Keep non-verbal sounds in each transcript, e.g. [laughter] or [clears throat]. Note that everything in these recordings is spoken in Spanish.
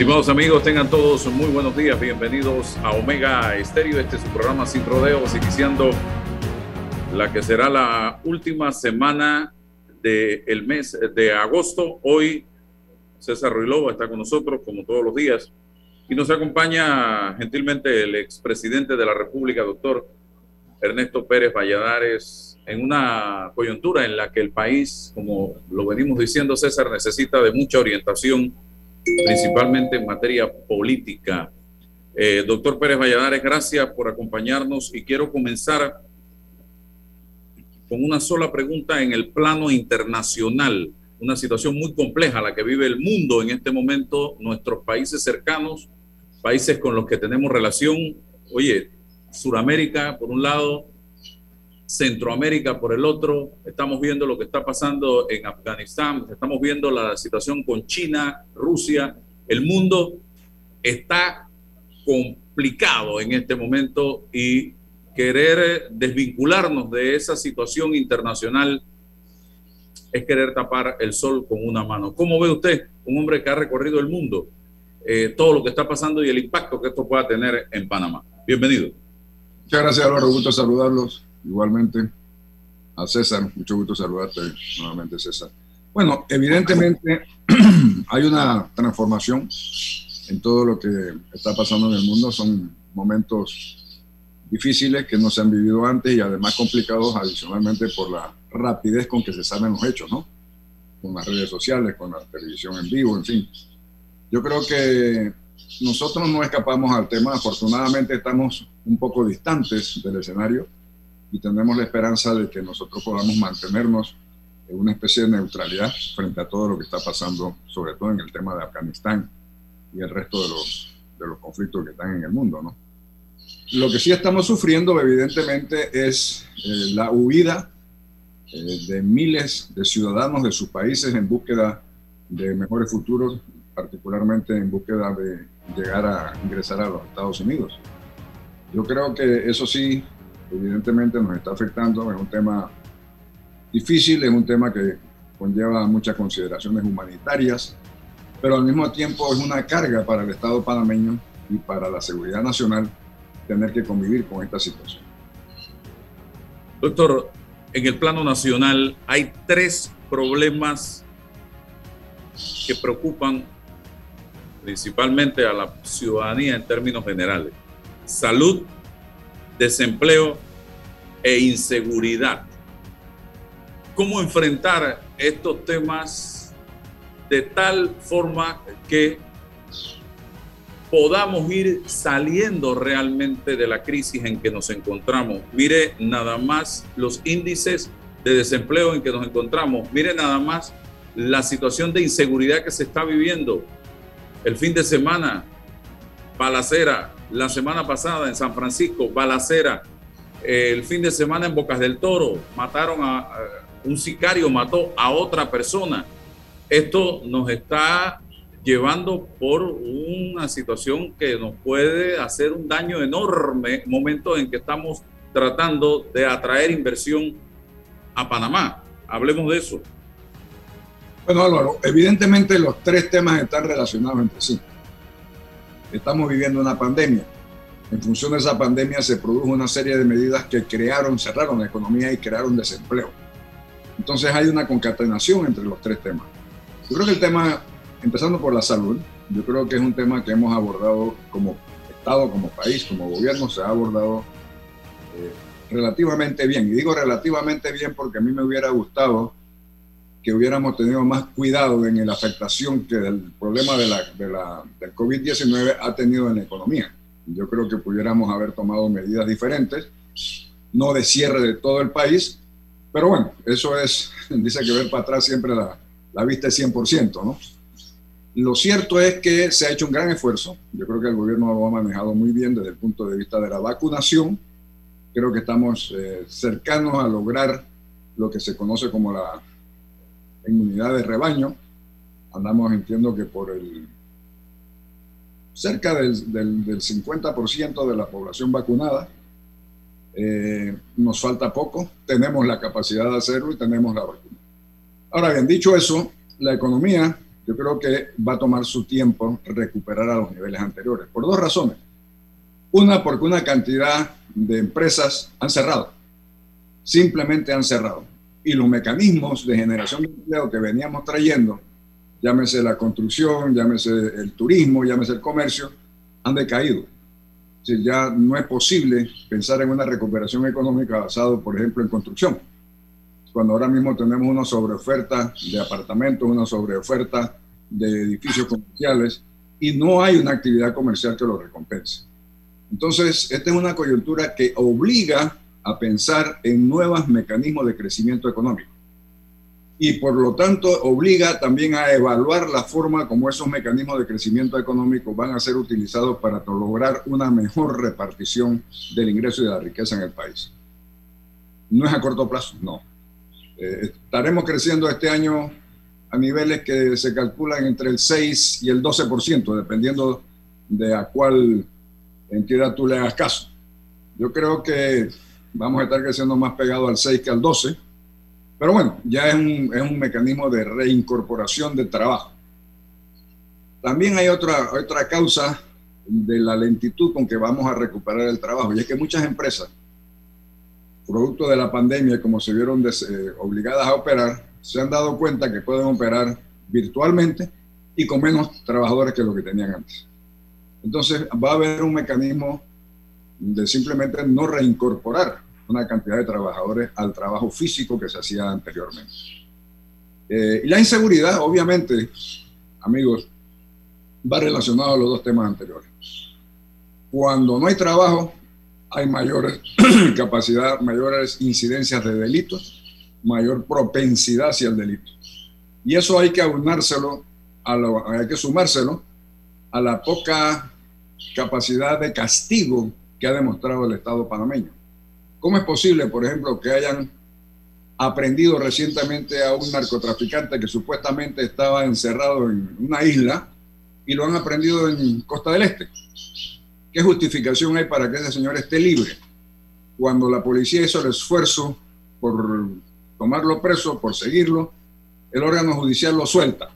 Estimados amigos, tengan todos muy buenos días. Bienvenidos a Omega Estéreo. Este es su programa Sin Rodeos, iniciando la que será la última semana del mes de agosto. Hoy César Ruilova está con nosotros, como todos los días, y nos acompaña gentilmente el expresidente de la República, doctor Ernesto Pérez Valladares, en una coyuntura en la que el país, como lo venimos diciendo, César, necesita de mucha orientación, principalmente en materia política. Eh, doctor Pérez Valladares, gracias por acompañarnos y quiero comenzar con una sola pregunta en el plano internacional, una situación muy compleja la que vive el mundo en este momento, nuestros países cercanos, países con los que tenemos relación. Oye, Suramérica por un lado, Centroamérica por el otro, estamos viendo lo que está pasando en Afganistán, estamos viendo la situación con China, Rusia, el mundo está complicado en este momento y querer desvincularnos de esa situación internacional es querer tapar el sol con una mano. ¿Cómo ve usted, un hombre que ha recorrido el mundo, eh, todo lo que está pasando y el impacto que esto pueda tener en Panamá? Bienvenido. Muchas gracias, Álvaro. Gusto saludarlos. Igualmente a César. Mucho gusto saludarte nuevamente, César. Bueno, evidentemente [clears throat] hay una transformación en todo lo que está pasando en el mundo. Son momentos difíciles que no se han vivido antes y además complicados adicionalmente por la rapidez con que se saben los hechos, ¿no? Con las redes sociales, con la televisión en vivo, en fin. Yo creo que nosotros no escapamos al tema, afortunadamente estamos un poco distantes del escenario y tenemos la esperanza de que nosotros podamos mantenernos en una especie de neutralidad frente a todo lo que está pasando, sobre todo en el tema de Afganistán y el resto de los, de los conflictos que están en el mundo. ¿no? Lo que sí estamos sufriendo, evidentemente, es eh, la huida eh, de miles de ciudadanos de sus países en búsqueda de mejores futuros, particularmente en búsqueda de llegar a ingresar a los Estados Unidos. Yo creo que eso sí, evidentemente nos está afectando, es un tema difícil, es un tema que conlleva muchas consideraciones humanitarias, pero al mismo tiempo es una carga para el Estado panameño y para la seguridad nacional tener que convivir con esta situación. Doctor, en el plano nacional hay tres problemas que preocupan principalmente a la ciudadanía en términos generales. Salud, desempleo e inseguridad. ¿Cómo enfrentar estos temas de tal forma que podamos ir saliendo realmente de la crisis en que nos encontramos? Mire nada más los índices de desempleo en que nos encontramos. Mire nada más la situación de inseguridad que se está viviendo el fin de semana, balacera. La semana pasada en San Francisco, balacera. El fin de semana en Bocas del Toro, mataron a, un sicario, mató a otra persona. Esto nos está llevando por una situación que nos puede hacer un daño enorme, momento en que estamos tratando de atraer inversión a Panamá. Hablemos de eso. Bueno, Álvaro, evidentemente los tres temas están relacionados entre sí. Estamos viviendo una pandemia. En función de esa pandemia se produjo una serie de medidas que crearon, cerraron la economía y crearon desempleo. Entonces hay una concatenación entre los tres temas. Yo creo que el tema, empezando por la salud, yo creo que es un tema que hemos abordado como Estado, como país, como gobierno, se ha abordado eh, relativamente bien. Y digo relativamente bien porque a mí me hubiera gustado que hubiéramos tenido más cuidado en la afectación que el problema de la, de la, del COVID-19 ha tenido en la economía. Yo creo que pudiéramos haber tomado medidas diferentes, no de cierre de todo el país, pero bueno, eso es, [laughs] dice que ver para atrás siempre la, la vista es 100%, ¿no? Lo cierto es que se ha hecho un gran esfuerzo. Yo creo que el gobierno lo ha manejado muy bien desde el punto de vista de la vacunación. Creo que estamos eh, cercanos a lograr lo que se conoce como la inmunidad de rebaño. Andamos, entiendo que por el cerca del, del, 50% de la población vacunada. Eh, nos falta poco, tenemos la capacidad de hacerlo y tenemos la vacuna. Ahora bien, dicho eso, la economía, yo creo que va a tomar su tiempo recuperar a los niveles anteriores, por dos razones. Una, porque una cantidad de empresas han cerrado, simplemente han cerrado. Y los mecanismos de generación de empleo que veníamos trayendo, llámese la construcción, llámese el turismo, llámese el comercio, han decaído. Si ya no es posible pensar en una recuperación económica basado, por ejemplo, en construcción. Cuando ahora mismo tenemos una sobreoferta de apartamentos, una sobreoferta de edificios comerciales y no hay una actividad comercial que lo recompense. Entonces, esta es una coyuntura que obliga a pensar en nuevos mecanismos de crecimiento económico y por lo tanto obliga también a evaluar la forma como esos mecanismos de crecimiento económico van a ser utilizados para lograr una mejor repartición del ingreso y de la riqueza en el país. No es a corto plazo, no. Eh, estaremos creciendo este año a niveles que se calculan entre el 6 y el 12%, dependiendo de a cuál entidad tú le hagas caso. Yo creo que vamos a estar creciendo más pegado al 6 que al 12, pero bueno, ya es un, es un mecanismo de reincorporación de trabajo. También hay otra, otra causa de la lentitud con que vamos a recuperar el trabajo, y es que muchas empresas, producto de la pandemia, como se vieron eh, obligadas a operar, se han dado cuenta que pueden operar virtualmente y con menos trabajadores que lo que tenían antes. Entonces va a haber un mecanismo de simplemente no reincorporar una cantidad de trabajadores al trabajo físico que se hacía anteriormente. Eh, y la inseguridad, obviamente, amigos, va relacionado a los dos temas anteriores. Cuando no hay trabajo, hay mayores [clears throat] capacidad, mayores incidencias de delitos mayor propensidad hacia el delito. Y eso hay que aunárselo, hay que sumárselo a la poca capacidad de castigo que ha demostrado el Estado panameño. ¿Cómo es posible, por ejemplo, que hayan aprendido recientemente a un narcotraficante que supuestamente estaba encerrado en una isla y lo han aprendido en Costa del Este? ¿Qué justificación hay para que ese señor esté libre? Cuando la policía hizo el esfuerzo por tomarlo preso, por seguirlo, el órgano judicial lo suelta.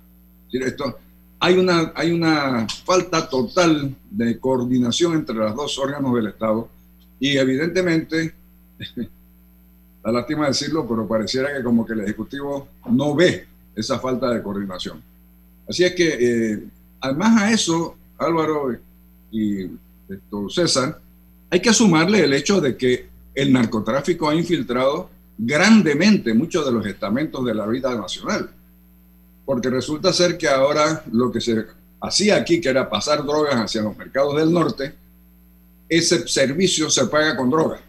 Esto, hay, una, hay una falta total de coordinación entre los dos órganos del Estado y evidentemente, [laughs] da lástima decirlo, pero pareciera que como que el Ejecutivo no ve esa falta de coordinación. Así es que, eh, además a eso, Álvaro y esto, César, hay que sumarle el hecho de que el narcotráfico ha infiltrado grandemente muchos de los estamentos de la vida nacional. Porque resulta ser que ahora lo que se hacía aquí, que era pasar drogas hacia los mercados del norte, ese servicio se paga con drogas,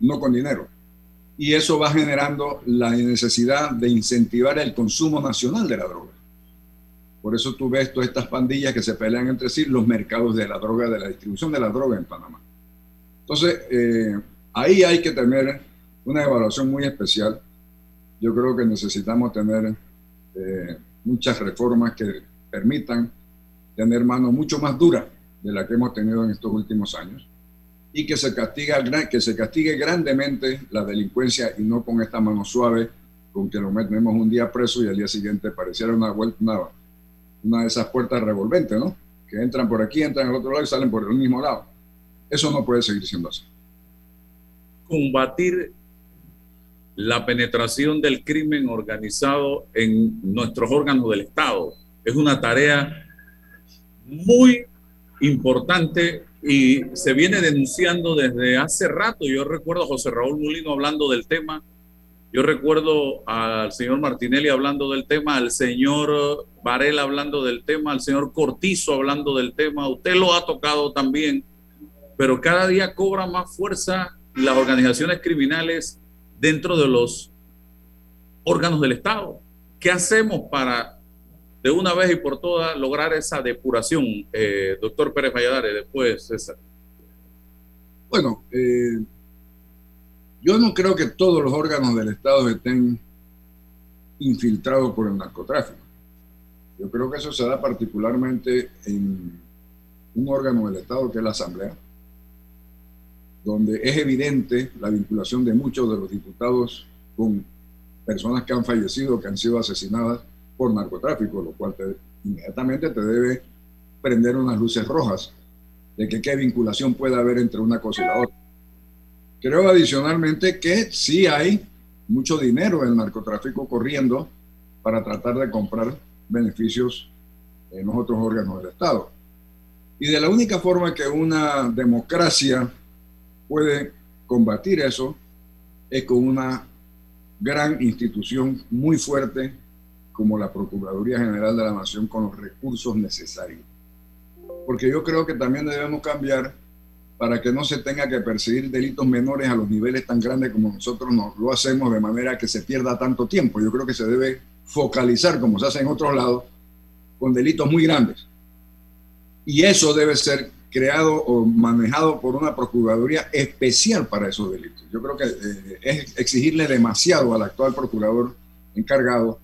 no con dinero. Y eso va generando la necesidad de incentivar el consumo nacional de la droga. Por eso tú ves todas estas pandillas que se pelean entre sí, los mercados de la droga, de la distribución de la droga en Panamá. Entonces, eh, ahí hay que tener una evaluación muy especial. Yo creo que necesitamos tener eh, muchas reformas que permitan tener mano mucho más dura de la que hemos tenido en estos últimos años y que se, castiga, que se castigue grandemente la delincuencia y no con esta mano suave con que lo metemos un día preso y al día siguiente pareciera una vuelta, una, una de esas puertas revolventes, ¿no? Que entran por aquí, entran al otro lado y salen por el mismo lado. Eso no puede seguir siendo así. Combatir la penetración del crimen organizado en nuestros órganos del Estado. Es una tarea muy importante y se viene denunciando desde hace rato. Yo recuerdo a José Raúl Mulino hablando del tema, yo recuerdo al señor Martinelli hablando del tema, al señor Varela hablando del tema, al señor Cortizo hablando del tema, usted lo ha tocado también, pero cada día cobra más fuerza las organizaciones criminales dentro de los órganos del Estado. ¿Qué hacemos para de una vez y por todas lograr esa depuración, eh, doctor Pérez Valladares, después César? Bueno, eh, yo no creo que todos los órganos del Estado estén infiltrados por el narcotráfico. Yo creo que eso se da particularmente en un órgano del Estado que es la Asamblea, donde es evidente la vinculación de muchos de los diputados con personas que han fallecido, que han sido asesinadas por narcotráfico, lo cual inmediatamente te debe prender unas luces rojas de que qué vinculación puede haber entre una cosa y la otra. Creo adicionalmente que sí hay mucho dinero en narcotráfico corriendo para tratar de comprar beneficios en los otros órganos del Estado. Y de la única forma que una democracia puede combatir eso es con una gran institución muy fuerte como la Procuraduría General de la Nación con los recursos necesarios. Porque yo creo que también debemos cambiar para que no se tenga que perseguir delitos menores a los niveles tan grandes como nosotros nos lo hacemos de manera que se pierda tanto tiempo. Yo creo que se debe focalizar, como se hace en otros lados, con delitos muy grandes. Y eso debe ser creado o manejado por una Procuraduría especial para esos delitos. Yo creo que eh, es exigirle demasiado al actual procurador encargado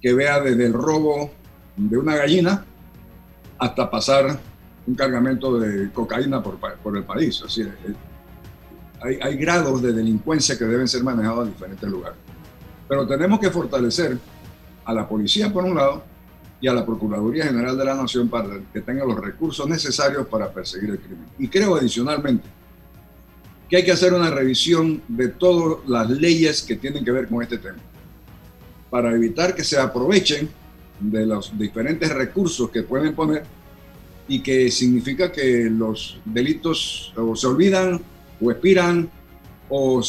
que vea desde el robo de una gallina hasta pasar un cargamento de cocaína por, por el país. Así, eh, hay, hay grados de delincuencia que deben ser manejados en diferentes lugares. Pero tenemos que fortalecer a la policía por un lado y a la Procuraduría General de la Nación para que tenga los recursos necesarios para perseguir el crimen. Y creo adicionalmente que hay que hacer una revisión de todas las leyes que tienen que ver con este tema, para evitar que se aprovechen de los diferentes recursos que pueden poner y que significa que los delitos se olvidan o expiran o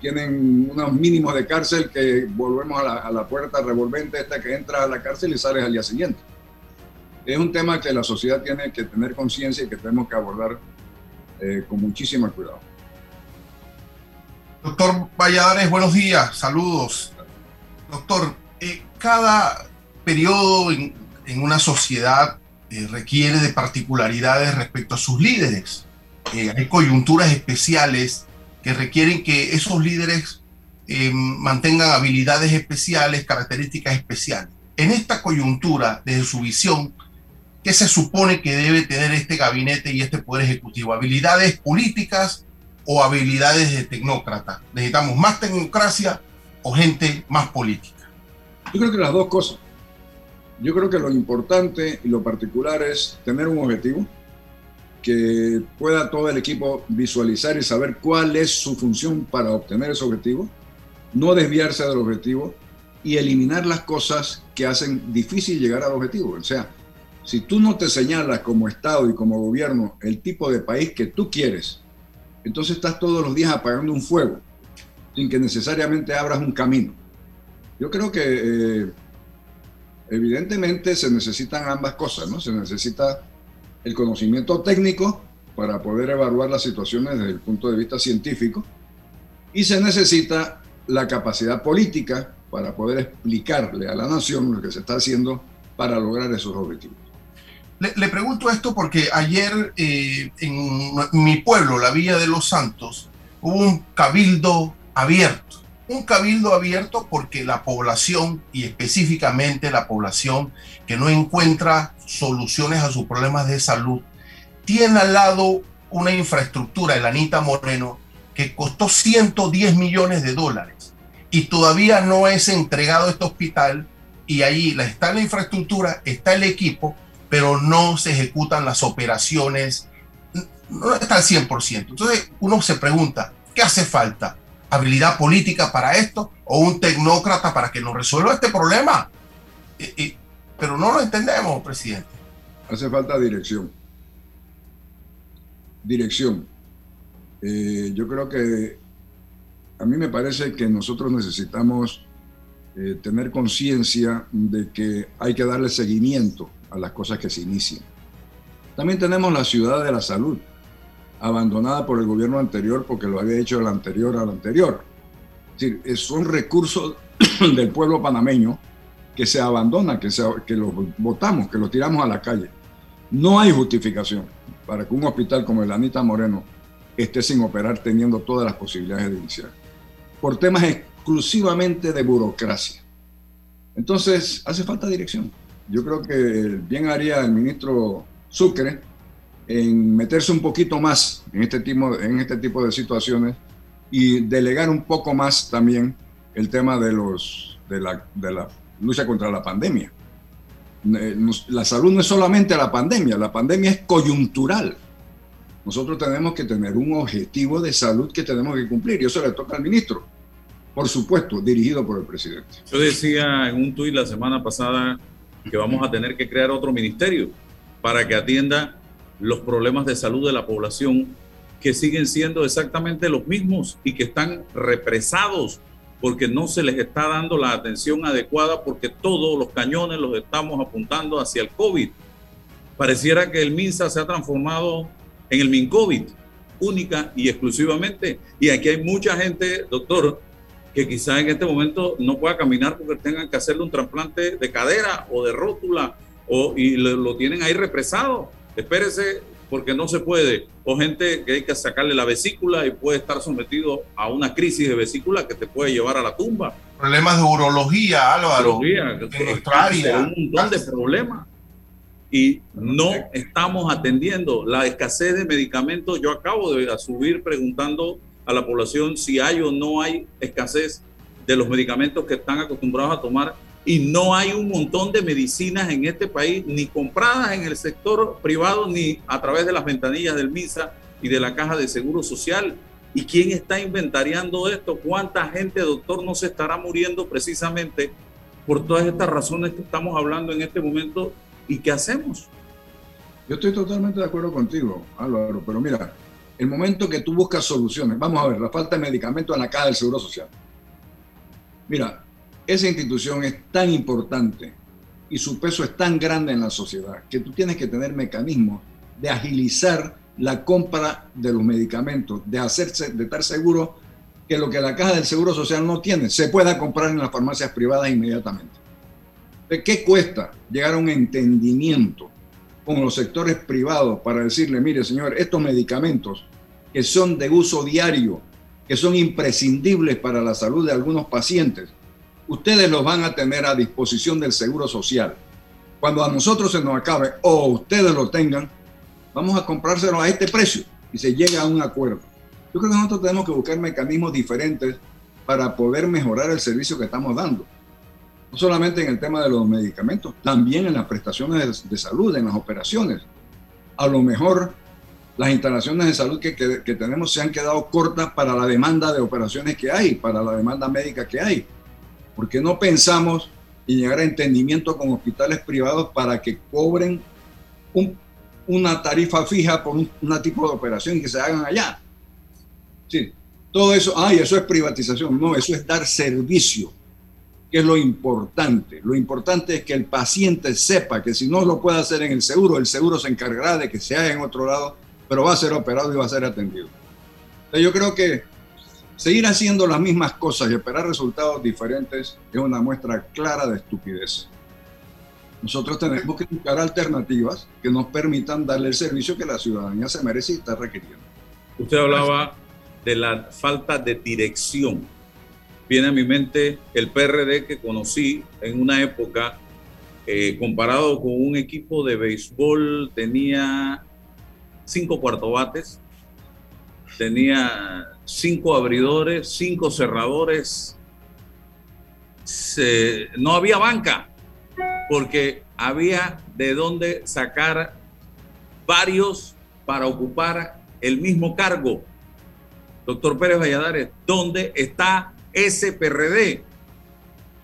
tienen unos mínimos de cárcel que volvemos a la, puerta revolvente esta que entra a la cárcel y sales al día siguiente. Es un tema que la sociedad tiene que tener conciencia y que tenemos que abordar eh, con muchísimo cuidado. Doctor Valladares, buenos días, saludos. Doctor, eh, cada periodo en, una sociedad eh, requiere de particularidades respecto a sus líderes. hay coyunturas especiales que requieren que esos líderes eh, mantengan habilidades especiales, características especiales. En esta coyuntura, desde su visión, ¿qué se supone que debe tener este gabinete y este poder ejecutivo? ¿Habilidades políticas o habilidades de tecnócrata? ¿Necesitamos más tecnocracia o gente más política? Yo creo que las dos cosas. Yo creo que lo importante y lo particular es tener un objetivo, que pueda todo el equipo visualizar y saber cuál es su función para obtener ese objetivo, no desviarse del objetivo y eliminar las cosas que hacen difícil llegar al objetivo. O sea, si tú no te señalas como Estado y como gobierno el tipo de país que tú quieres, entonces estás todos los días apagando un fuego sin que necesariamente abras un camino. Yo creo que eh, evidentemente se necesitan ambas cosas, ¿no? Se necesita el conocimiento técnico para poder evaluar las situaciones desde el punto de vista científico y se necesita la capacidad política para poder explicarle a la nación lo que se está haciendo para lograr esos objetivos. Le, pregunto esto porque ayer eh, en mi pueblo, la Villa de los Santos, hubo un cabildo abierto un cabildo abierto porque la población, y específicamente la población que no encuentra soluciones a sus problemas de salud, tiene al lado una infraestructura, el Anita Moreno, que costó 110 millones de dólares y todavía no es entregado este hospital y ahí está la infraestructura, está el equipo, pero no se ejecutan las operaciones, no está al 100%. Entonces uno se pregunta, ¿qué hace falta? Habilidad política para esto o un tecnócrata para que nos resuelva este problema. pero no lo entendemos, presidente. Hace falta dirección. Dirección. Eh, yo creo que a mí me parece que nosotros necesitamos eh, tener conciencia de que hay que darle seguimiento a las cosas que se inician. También tenemos la ciudad de la salud abandonada por el gobierno anterior porque lo había hecho el anterior al anterior. Es decir, son recursos [clears throat] del pueblo panameño que se abandonan, que, que los votamos, que los tiramos a la calle. No hay justificación para que un hospital como el Anita Moreno esté sin operar teniendo todas las posibilidades de iniciar. Por temas exclusivamente de burocracia. Entonces, hace falta dirección. Yo creo que bien haría el ministro Sucre en meterse un poquito más en este tipo, en este tipo de situaciones y delegar un poco más también el tema de, los, de, la, de la lucha contra la pandemia. Eh, la salud no es solamente la pandemia, la pandemia es coyuntural. Nosotros tenemos que tener un objetivo de salud que tenemos que cumplir y eso le toca al ministro, por supuesto, dirigido por el presidente. Yo decía en un tuit la semana pasada que vamos a tener que crear otro ministerio para que atienda los problemas de salud de la población que siguen siendo exactamente los mismos y que están represados porque no se les está dando la atención adecuada porque todos los cañones los estamos apuntando hacia el COVID. Pareciera que el MINSA se ha transformado en el MINCOVID, única y exclusivamente. Y aquí hay mucha gente, doctor, que quizás en este momento no pueda caminar porque tengan que hacerle un trasplante de cadera o de rótula o, y lo, lo tienen ahí represado. Espérese porque no se puede, o gente que hay que sacarle la vesícula y puede estar sometido a una crisis de vesícula que te puede llevar a la tumba. Problemas de urología, Álvaro. Urología, un montón de problemas. Y no estamos atendiendo la escasez de medicamentos. Yo acabo de subir preguntando a la población si hay o no hay escasez de los medicamentos que están acostumbrados a tomar y no hay un montón de medicinas en este país, ni compradas en el sector privado, ni a través de las ventanillas del MISA y de la Caja de Seguro Social. ¿Y quién está inventariando esto? ¿Cuánta gente, doctor, no se estará muriendo precisamente por todas estas razones que estamos hablando en este momento? ¿Y qué hacemos? Yo estoy totalmente de acuerdo contigo, Álvaro, pero mira, el momento que tú buscas soluciones, vamos a ver, la falta de medicamentos en la Caja del Seguro Social. Mira, esa institución es tan importante y su peso es tan grande en la sociedad que tú tienes que tener mecanismos de agilizar la compra de los medicamentos, de hacerse, de estar seguro que lo que la caja del Seguro Social no tiene se pueda comprar en las farmacias privadas inmediatamente. ¿De qué cuesta llegar a un entendimiento con los sectores privados para decirle, mire señor, estos medicamentos que son de uso diario, que son imprescindibles para la salud de algunos pacientes, ustedes los van a tener a disposición del Seguro Social. Cuando a nosotros se nos acabe o ustedes lo tengan, vamos a comprárselo a este precio y se llega a un acuerdo. Yo creo que nosotros tenemos que buscar mecanismos diferentes para poder mejorar el servicio que estamos dando. No solamente en el tema de los medicamentos, también en las prestaciones de, salud, en las operaciones. A lo mejor las instalaciones de salud que, que tenemos se han quedado cortas para la demanda de operaciones que hay, para la demanda médica que hay porque no pensamos en llegar a entendimiento con hospitales privados para que cobren una tarifa fija por un tipo de operación y que se hagan allá? Sí, todo eso, ay, eso es privatización. No, eso es dar servicio, que es lo importante. Lo importante es que el paciente sepa que si no lo puede hacer en el seguro, el seguro se encargará de que se haga en otro lado, pero va a ser operado y va a ser atendido. yo creo que Seguir haciendo las mismas cosas y esperar resultados diferentes es una muestra clara de estupidez. Nosotros tenemos que buscar alternativas que nos permitan darle el servicio que la ciudadanía se merece y está requiriendo. Usted hablaba de la falta de dirección. Viene a mi mente el PRD que conocí en una época, eh, comparado con un equipo de béisbol, tenía cinco cuartobates, tenía cinco abridores, cinco cerradores. no había banca porque había de dónde sacar varios para ocupar el mismo cargo. Doctor Pérez Valladares, ¿dónde está ese PRD?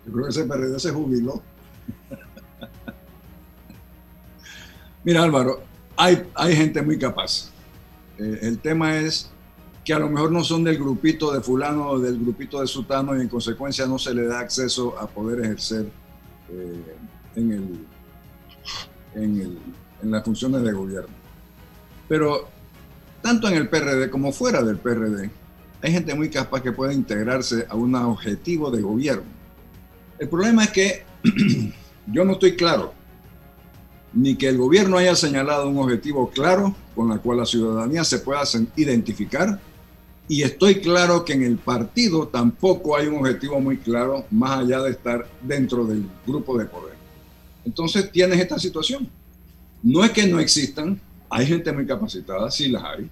Yo creo que ese PRD se jubiló. [laughs] Mira Álvaro, hay, hay gente muy capaz. Eh, el tema es que a lo mejor no son del grupito de fulano o del grupito de sutano y en consecuencia no se le da acceso a poder ejercer eh, en, el, en, el, en las funciones de gobierno. Pero tanto en el PRD como fuera del PRD, hay gente muy capaz que puede integrarse a un objetivo de gobierno. El problema es que [clears throat] yo no estoy claro ni que el gobierno haya señalado un objetivo claro con el cual la ciudadanía se pueda identificar y estoy claro que en el partido tampoco hay un objetivo muy claro más allá de estar dentro del grupo de poder. Entonces tienes esta situación. No es que no existan, hay gente muy capacitada, sí las hay.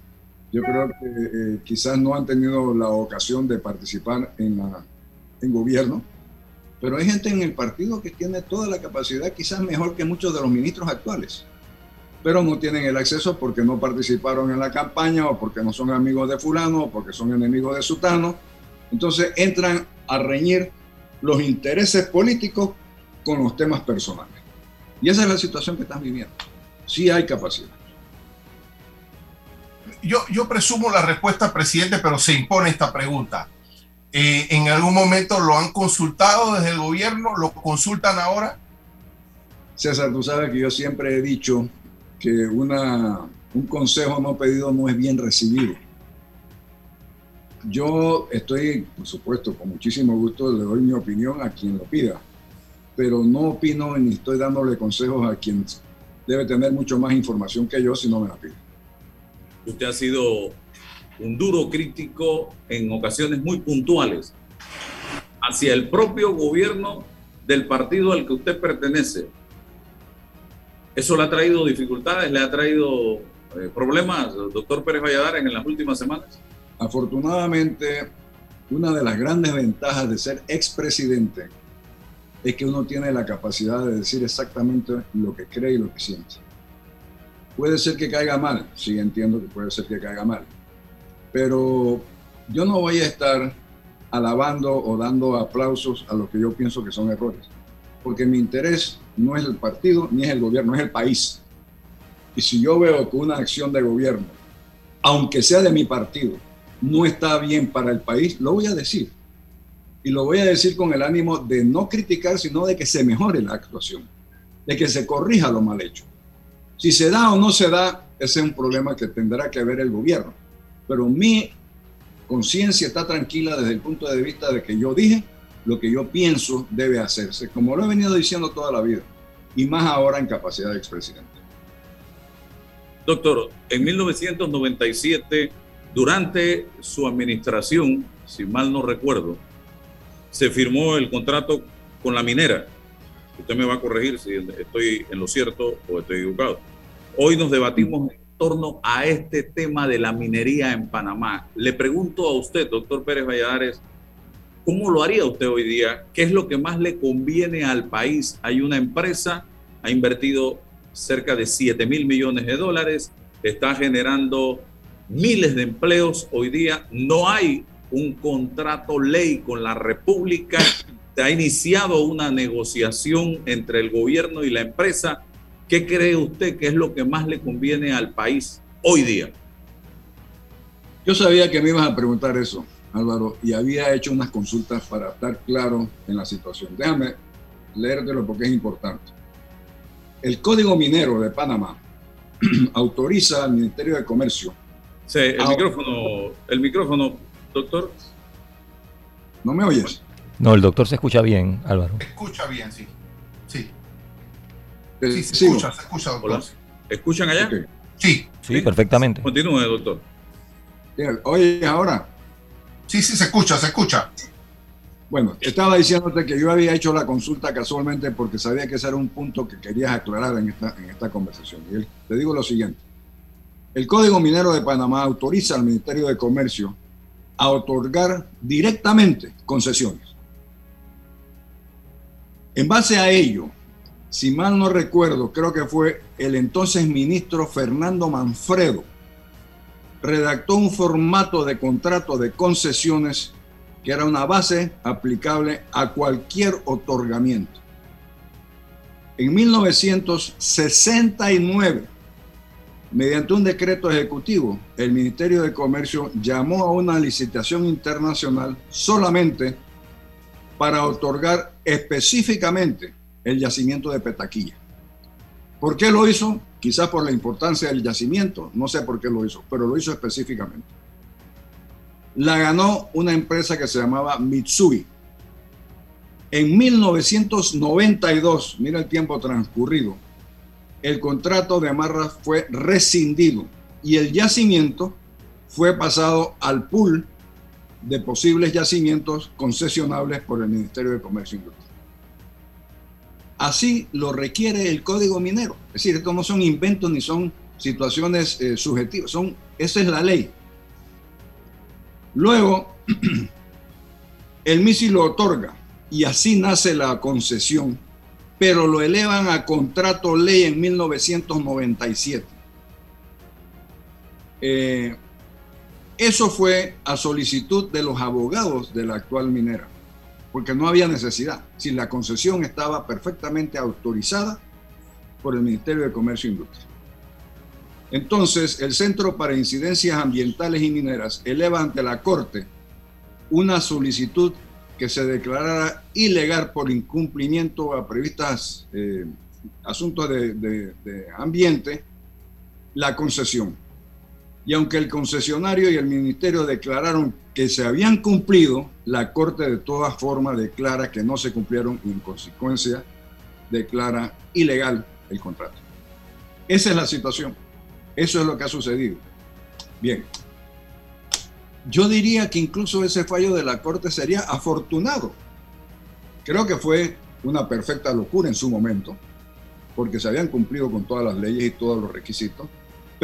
Yo creo que eh, quizás no han tenido la ocasión de participar en, la, en gobierno, Pero hay gente en el partido que tiene toda la capacidad, quizás mejor que muchos de los ministros actuales, pero no tienen el acceso porque no participaron en la campaña o porque no son amigos de fulano o porque son enemigos de sutano. Entonces entran a reñir los intereses políticos con los temas personales. Y esa es la situación que están viviendo. Sí hay capacidad. Yo, yo presumo la respuesta, presidente, pero se impone esta pregunta. Eh, ¿En algún momento lo han consultado desde el gobierno? ¿Lo consultan ahora? César, tú sabes que yo siempre he dicho que una, un consejo no pedido no es bien recibido. Yo estoy, por supuesto, con muchísimo gusto le doy mi opinión a quien lo pida, pero no opino ni estoy dándole consejos a quien debe tener mucho más información que yo si no me la pide. Usted ha sido un duro crítico en ocasiones muy puntuales hacia el propio gobierno del partido al que usted pertenece. ¿Eso le ha traído dificultades, le ha traído eh, problemas, doctor Pérez Valladares, en las últimas semanas? Afortunadamente, una de las grandes ventajas de ser expresidente es que uno tiene la capacidad de decir exactamente lo que cree y lo que siente. Puede ser que caiga mal, sí entiendo que puede ser que caiga mal, pero yo no voy a estar alabando o dando aplausos a lo que yo pienso que son errores, porque mi interés no es el partido ni es el gobierno, es el país. Y si yo veo que una acción de gobierno, aunque sea de mi partido, no está bien para el país, lo voy a decir. Y lo voy a decir con el ánimo de no criticar, sino de que se mejore la actuación, de que se corrija lo mal hecho. Si se da o no se da, ese es un problema que tendrá que ver el gobierno. Pero mi conciencia está tranquila desde el punto de vista de que yo dije lo que yo pienso debe hacerse, como lo he venido diciendo toda la vida, y más ahora en capacidad de expresidente. Doctor, en 1997 durante su administración, si mal no recuerdo, se firmó el contrato con la minera. Usted me va a corregir si estoy en lo cierto o estoy equivocado. Hoy nos debatimos en torno a este tema de la minería en Panamá. Le pregunto a usted, doctor Pérez Valladares, ¿cómo lo haría usted hoy día? ¿Qué es lo que más le conviene al país? Hay una empresa, ha invertido cerca de 7 mil millones de dólares, está generando miles de empleos. Hoy día no hay un contrato ley con la República. Ha iniciado una negociación entre el gobierno y la empresa. ¿Qué cree usted que es lo que más le conviene al país hoy día? Yo sabía que me ibas a preguntar eso, Álvaro, y había hecho unas consultas para estar claro en la situación. Déjame leértelo porque es importante. El Código Minero de Panamá [clears throat] autoriza al Ministerio de Comercio Sí, el ah, micrófono, el micrófono, doctor. ¿No me oyes? No, el doctor se escucha bien, Álvaro. Se escucha bien, sí. Sí. Eh, sí, se escucha, se escucha, doctor. ¿Escuchan allá? Sí. Sí, perfectamente. Continúe, doctor. Oye, ahora. Sí, sí, se escucha, se escucha. Bueno, estaba diciéndote que yo había hecho la consulta casualmente porque sabía que ese era un punto que querías aclarar en esta, conversación. Y te digo lo siguiente. El Código Minero de Panamá autoriza al Ministerio de Comercio a otorgar directamente concesiones. En base a ello, si mal no recuerdo, creo que fue el entonces ministro Fernando Manfredo, redactó un formato de contrato de concesiones que era una base aplicable a cualquier otorgamiento. En 1969, Mediante un decreto ejecutivo, el Ministerio de Comercio llamó a una licitación internacional solamente para otorgar específicamente el yacimiento de Petaquilla. ¿Por qué lo hizo? Quizás por la importancia del yacimiento, no sé por qué lo hizo, pero lo hizo específicamente. La ganó una empresa que se llamaba Mitsui. En 1992, mira el tiempo transcurrido, el contrato de amarra fue rescindido y el yacimiento fue pasado al pool de posibles yacimientos concesionables por el Ministerio de Comercio e Industria. Así lo requiere el Código Minero. Es decir, esto no son inventos ni son situaciones eh, subjetivas, son, esa es la ley. Luego, [clears throat] el MISI lo otorga y así nace la concesión, pero lo elevan a contrato ley en 1997. Eh, eso fue a solicitud de los abogados de la actual minera, porque no había necesidad. Si la concesión estaba perfectamente autorizada por el Ministerio de Comercio e Industria. Entonces, el Centro para Incidencias Ambientales y Mineras eleva ante la Corte una solicitud que se declarara ilegal por incumplimiento a previstas eh, asuntos de ambiente la concesión. Y aunque el concesionario y el ministerio declararon que se habían cumplido, la Corte de todas formas declara que no se cumplieron y en consecuencia declara ilegal el contrato. Esa es la situación. Eso es lo que ha sucedido. Bien. Yo diría que incluso ese fallo de la Corte sería afortunado. Creo que fue una perfecta locura en su momento, porque se habían cumplido con todas las leyes y todos los requisitos,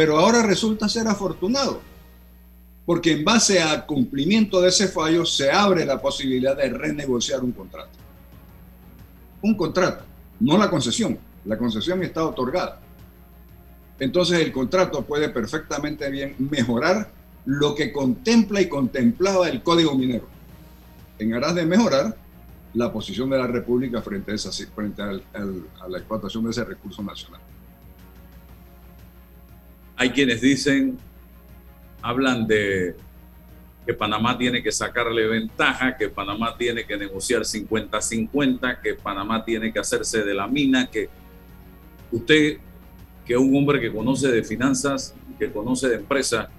pero ahora resulta ser afortunado, porque en base al cumplimiento de ese fallo se abre la posibilidad de renegociar un contrato. Un contrato, no la concesión. La concesión está otorgada. Entonces el contrato puede perfectamente bien mejorar lo que contempla y contemplaba el Código Minero, en aras de mejorar la posición de la República frente a, esa, frente a la explotación de ese recurso nacional. Hay quienes dicen, hablan de que Panamá tiene que sacarle ventaja, que Panamá tiene que negociar 50-50, que Panamá tiene que hacerse de la mina, que usted, que es un hombre que conoce de finanzas, que conoce de empresa,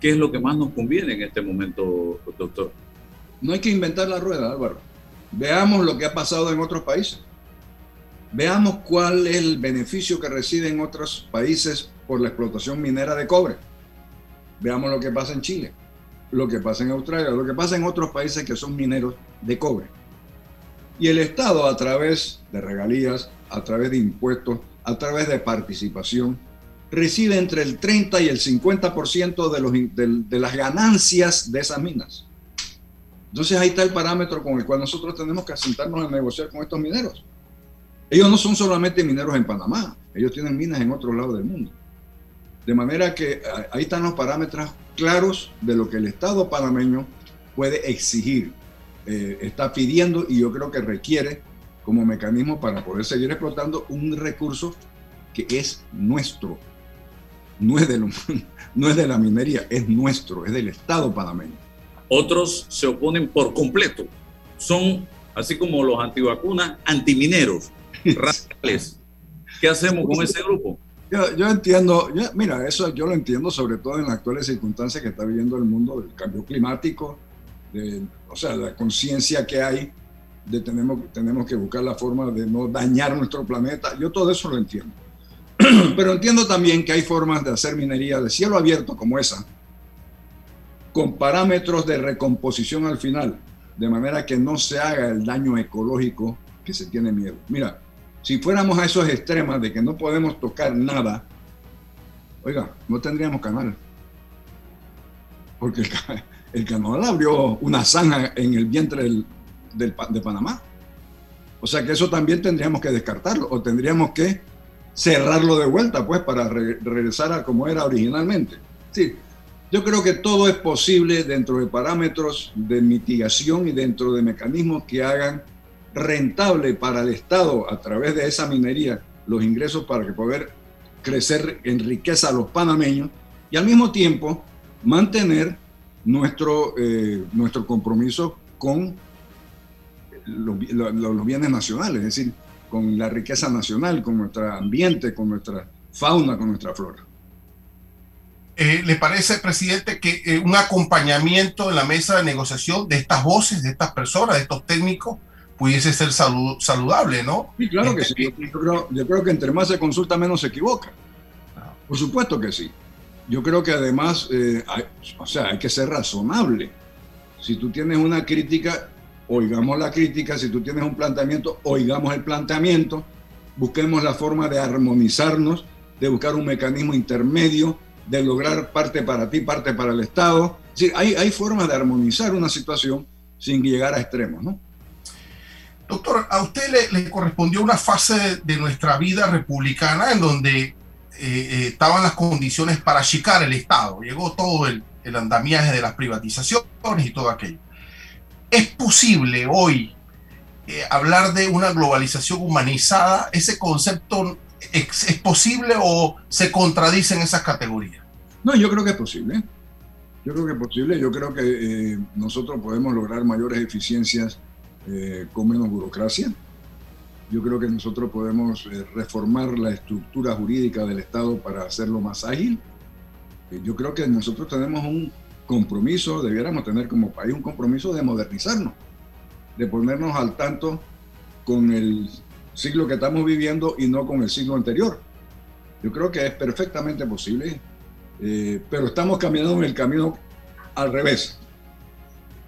¿qué es lo que más nos conviene en este momento, doctor? No hay que inventar la rueda, Álvaro. Veamos lo que ha pasado en otros países. Veamos cuál es el beneficio que recibe en otros países por la explotación minera de cobre. Veamos lo que pasa en Chile, lo que pasa en Australia, lo que pasa en otros países que son mineros de cobre. Y el Estado a través de regalías, a través de impuestos, a través de participación, recibe entre el 30 y el 50% de, los, de las ganancias de esas minas. Entonces ahí está el parámetro con el cual nosotros tenemos que asentarnos a negociar con estos mineros. Ellos no son solamente mineros en Panamá, ellos tienen minas en otros lados del mundo. De manera que ahí están los parámetros claros de lo que el Estado panameño puede exigir, eh, está pidiendo y yo creo que requiere como mecanismo para poder seguir explotando un recurso que es nuestro. No es, de [laughs] no es de la minería, es nuestro, es del Estado panameño. Otros se oponen por completo. Son, así como los antivacunas, antimineros, [laughs] radicales. ¿Qué hacemos con ese grupo? Yo, entiendo, mira, eso yo lo entiendo sobre todo en las actuales circunstancias que está viviendo el mundo del cambio climático, o sea, la conciencia que hay de tenemos, tenemos que buscar la forma de no dañar nuestro planeta. Yo todo eso lo entiendo. [clears throat] Pero entiendo también que hay formas de hacer minería de cielo abierto como esa, con parámetros de recomposición al final, de manera que no se haga el daño ecológico que se tiene miedo. Mira, si fuéramos a esos extremos de que no podemos tocar nada, oiga, no tendríamos canal. Porque el, [laughs] canal abrió una zanja en el vientre de Panamá. O sea que eso también tendríamos que descartarlo o tendríamos que cerrarlo de vuelta, pues, para regresar a como era originalmente. Sí, yo creo que todo es posible dentro de parámetros de mitigación y dentro de mecanismos que hagan rentable para el Estado a través de esa minería los ingresos para que poder crecer en riqueza a los panameños y al mismo tiempo mantener nuestro, eh, nuestro compromiso con los, bienes nacionales, es decir, con la riqueza nacional, con nuestro ambiente, con nuestra fauna, con nuestra flora. Eh, ¿Le parece, presidente, que eh, un acompañamiento en la mesa de negociación de estas voces, de estas personas, de estos técnicos, pudiese ser saludable, ¿no? Sí, claro que sí. Yo creo, que entre más se consulta, menos se equivoca. Por supuesto que sí. Yo creo que además, eh, o sea, hay que ser razonable. Si tú tienes una crítica, oigamos la crítica. Si tú tienes un planteamiento, oigamos el planteamiento. Busquemos la forma de armonizarnos, de buscar un mecanismo intermedio, de lograr parte para ti, parte para el Estado. Es decir, hay, hay formas de armonizar una situación sin llegar a extremos, ¿no? Doctor, a usted le, correspondió una fase de, nuestra vida republicana en donde eh, eh, estaban las condiciones para achicar el Estado. Llegó todo el, andamiaje de las privatizaciones y todo aquello. ¿Es posible hoy eh, hablar de una globalización humanizada? ¿Ese concepto es, posible o se contradicen esas categorías? No, yo creo que es posible. Yo creo que es posible. Yo creo que nosotros podemos lograr mayores eficiencias eh, con menos burocracia. Yo creo que nosotros podemos reformar la estructura jurídica del Estado para hacerlo más ágil yo creo que nosotros tenemos un compromiso, debiéramos tener como país un compromiso de modernizarnos, de ponernos al tanto con el siglo que estamos viviendo y no con el siglo anterior. Yo creo que es perfectamente posible, eh, pero estamos caminando en el camino al revés.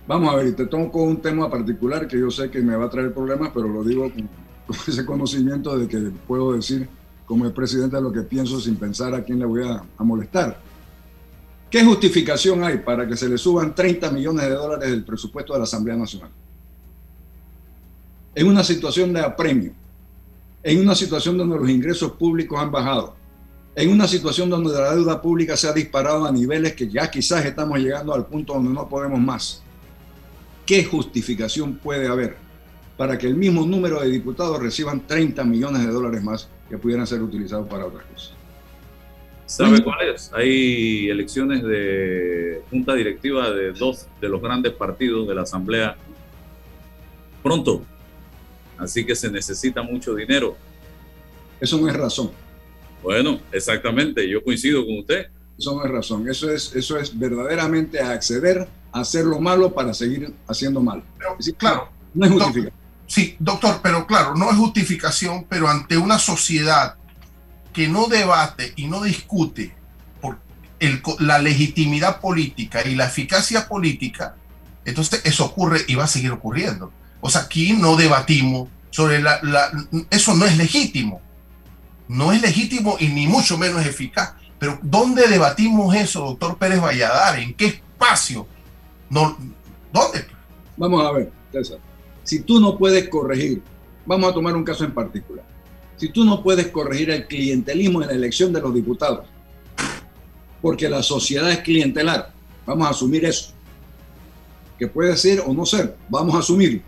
Vamos a ver, te toco un tema particular que yo sé que me va a traer problemas, pero lo digo [laughs] con, ese conocimiento de que puedo decir como el presidente lo que pienso sin pensar a quién le voy a molestar. ¿Qué justificación hay para que se le suban 30 millones de dólares del presupuesto de la Asamblea Nacional? En una situación de apremio, en una situación donde los ingresos públicos han bajado, en una situación donde la deuda pública se ha disparado a niveles que ya quizás estamos llegando al punto donde no podemos más. ¿Qué justificación puede haber para que el mismo número de diputados reciban 30 millones de dólares más que pudieran ser utilizados para otras cosas? ¿Sabe cuál es? Hay elecciones de junta directiva de dos de los grandes partidos de la Asamblea pronto. Así que se necesita mucho dinero. Eso no es razón. Bueno, exactamente, yo coincido con usted. Eso no es razón, eso es, eso es verdaderamente acceder a hacer lo malo para seguir haciendo mal. claro, no es justificación. sí, doctor, pero claro, no es justificación, pero ante una sociedad que no debate y no discute por la legitimidad política y la eficacia política, entonces eso ocurre y va a seguir ocurriendo. O sea, aquí no debatimos sobre la, Eso no es legítimo. No es legítimo y ni mucho menos eficaz. Pero ¿dónde debatimos eso, doctor Pérez Valladares? ¿En qué espacio? No, ¿Dónde? Vamos a ver, César. Si tú no puedes corregir, vamos a tomar un caso en particular si tú no puedes corregir el clientelismo en la elección de los diputados, porque la sociedad es clientelar, vamos a asumir eso, que puede ser o no ser, vamos a asumir.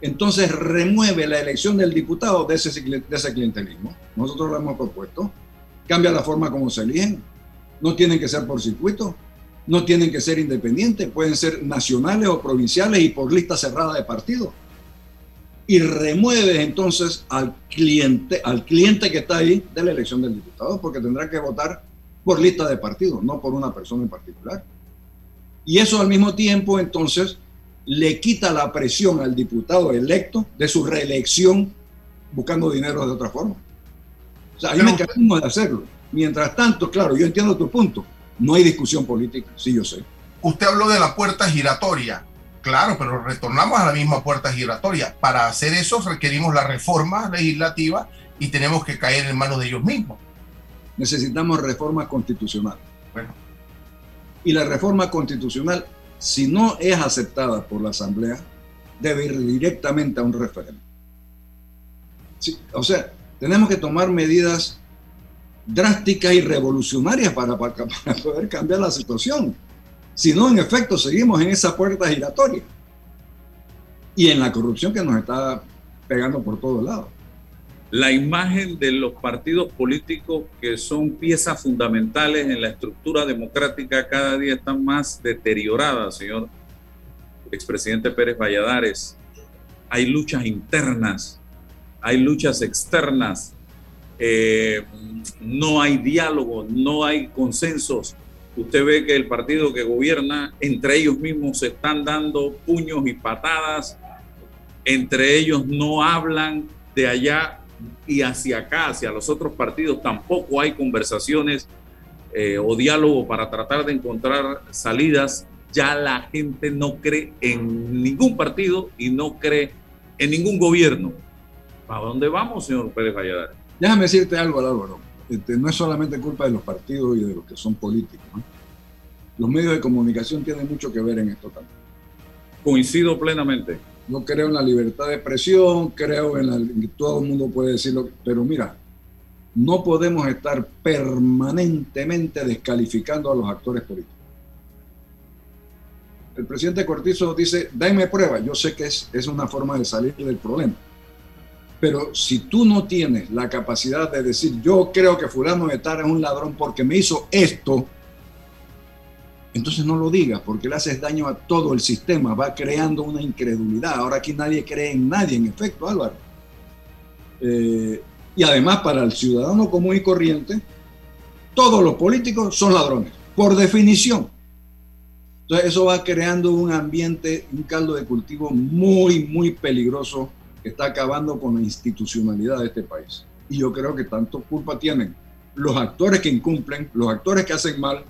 Entonces remueve la elección del diputado de ese clientelismo. Nosotros lo hemos propuesto. Cambia la forma como se eligen. No tienen que ser por circuito, no tienen que ser independientes, pueden ser nacionales o provinciales y por lista cerrada de partidos y remueves entonces al cliente, al cliente que está ahí de la elección del diputado, porque tendrá que votar por lista de partidos, no por una persona en particular. Y eso al mismo tiempo entonces le quita la presión al diputado electo de su reelección buscando dinero de otra forma. O sea, hay mecanismos de hacerlo. Mientras tanto, claro, yo entiendo tu punto, no hay discusión política, sí yo sé. Usted habló de la puerta giratoria Claro, pero retornamos a la misma puerta giratoria. Para hacer eso requerimos la reforma legislativa y tenemos que caer en manos de ellos mismos. Necesitamos reforma constitucional. Bueno. Y la reforma constitucional, si no es aceptada por la Asamblea, debe ir directamente a un referéndum. o sea, tenemos que tomar medidas drásticas y revolucionarias para, para poder cambiar la situación. Si no, en efecto, seguimos en esa puerta giratoria y en la corrupción que nos está pegando por todos lados. La imagen de los partidos políticos que son piezas fundamentales en la estructura democrática cada día está más deteriorada, señor expresidente Pérez Valladares. Hay luchas internas, hay luchas externas, eh, no hay diálogo, no hay consensos usted ve que el partido que gobierna, entre ellos mismos se están dando puños y patadas, entre ellos no hablan de allá y hacia acá, hacia los otros partidos, tampoco hay conversaciones eh, o diálogo para tratar de encontrar salidas. Ya la gente no cree en ningún partido y no cree en ningún gobierno. ¿A dónde vamos, señor Pérez Valladares? Déjame decirte algo, Álvaro. Este, no es solamente culpa de los partidos y de los que son políticos. Los medios de comunicación tienen mucho que ver en esto también. Coincido plenamente. Yo creo en la libertad de expresión, creo en, la, que todo el mundo puede decirlo, pero mira, no podemos estar permanentemente descalificando a los actores políticos. El presidente Cortizo dice, dame prueba. Yo sé que es, es una forma de salir del problema. Pero si tú no tienes la capacidad de decir, yo creo que fulano de tal es un ladrón porque me hizo esto, entonces no lo digas porque le haces daño a todo el sistema, va creando una incredulidad. Ahora aquí nadie cree en nadie, en efecto, Álvaro. Eh, y además para el ciudadano común y corriente, todos los políticos son ladrones, por definición. Entonces eso va creando un ambiente, un caldo de cultivo muy, muy peligroso está acabando con la institucionalidad de este país. Y yo creo que tanto culpa tienen los actores que incumplen, los actores que hacen mal,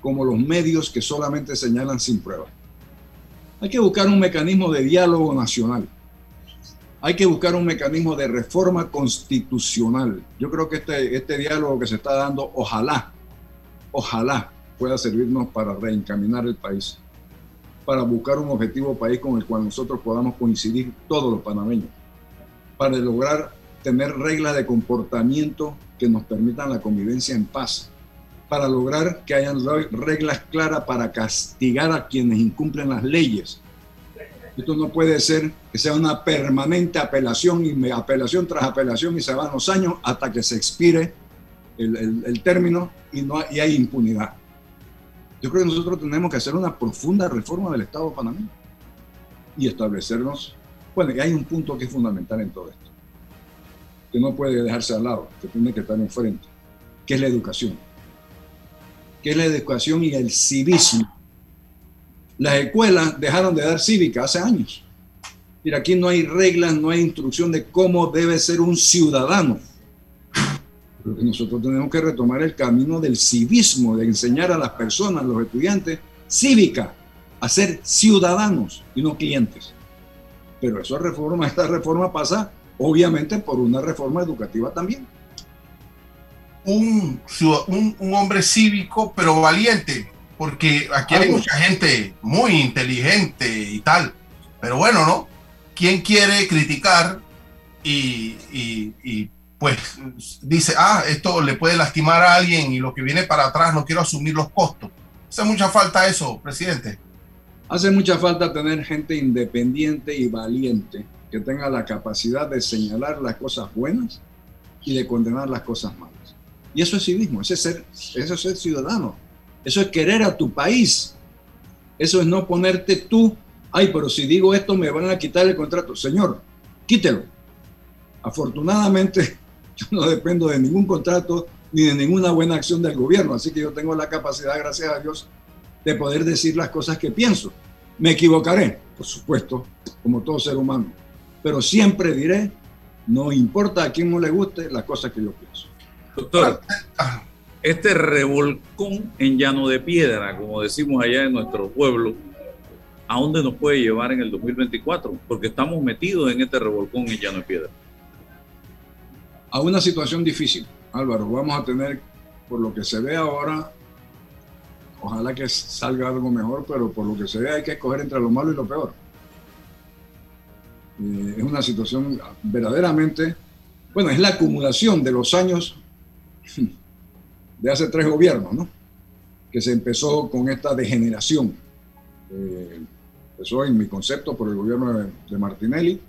como los medios que solamente señalan sin pruebas. Hay que buscar un mecanismo de diálogo nacional hay que buscar un mecanismo de reforma constitucional. Yo creo que este, este diálogo que se está dando, ojalá, ojalá pueda servirnos para reencaminar el país, para buscar un objetivo país con el cual nosotros podamos coincidir todos los panameños, para lograr tener reglas de comportamiento que nos permitan la convivencia en paz, para lograr que hayan reglas claras para castigar a quienes incumplen las leyes, esto no puede ser que sea una permanente apelación y apelación tras apelación y se van los años hasta que se expire el, término y, no, y hay impunidad. Yo creo que nosotros tenemos que hacer una profunda reforma del Estado panameño y establecernos. Bueno, y hay un punto que es fundamental en todo esto, que no puede dejarse al lado, que tiene que estar enfrente, que es la educación. Que es la educación y el civismo las escuelas dejaron de dar cívica hace años. Mira, aquí no hay reglas, no hay instrucción de cómo debe ser un ciudadano. Nosotros tenemos que retomar el camino del civismo, de enseñar a las personas, a los estudiantes, cívica, a ser ciudadanos y no clientes. Pero eso reforma, esta reforma pasa obviamente por una reforma educativa también. Un, un, un hombre cívico, pero valiente, porque aquí hay mucha gente muy inteligente y tal. Pero bueno, ¿no? ¿Quién quiere criticar y, pues dice, ah, esto le puede lastimar a alguien y lo que viene para atrás no quiero asumir los costos? Hace mucha falta eso, presidente. Hace mucha falta tener gente independiente y valiente que tenga la capacidad de señalar las cosas buenas y de condenar las cosas malas. Y eso es civismo, ese ser, eso es ser ciudadano eso es querer a tu país. Eso es no ponerte tú, ay, pero si digo esto me van a quitar el contrato. Señor, quítelo. Afortunadamente, [laughs] no dependo de ningún contrato ni de ninguna buena acción del gobierno, así que yo tengo la capacidad, gracias a Dios, de poder decir las cosas que pienso. Me equivocaré, por supuesto, como todo ser humano, pero siempre diré, no importa a quién no le guste, las cosas que yo pienso. Doctor, este revolcón en llano de piedra, como decimos allá en nuestro pueblo, ¿a dónde nos puede llevar en el 2024? Porque estamos metidos en este revolcón en llano de piedra. A una situación difícil, Álvaro. Vamos a tener, por lo que se ve ahora, ojalá que salga algo mejor, pero por lo que se ve hay que escoger entre lo malo y lo peor. Eh, es una situación verdaderamente, bueno, es la acumulación de los años de hace tres gobiernos, ¿no? Que se empezó con esta degeneración. Eh, empezó en mi concepto por el gobierno de, Martinelli,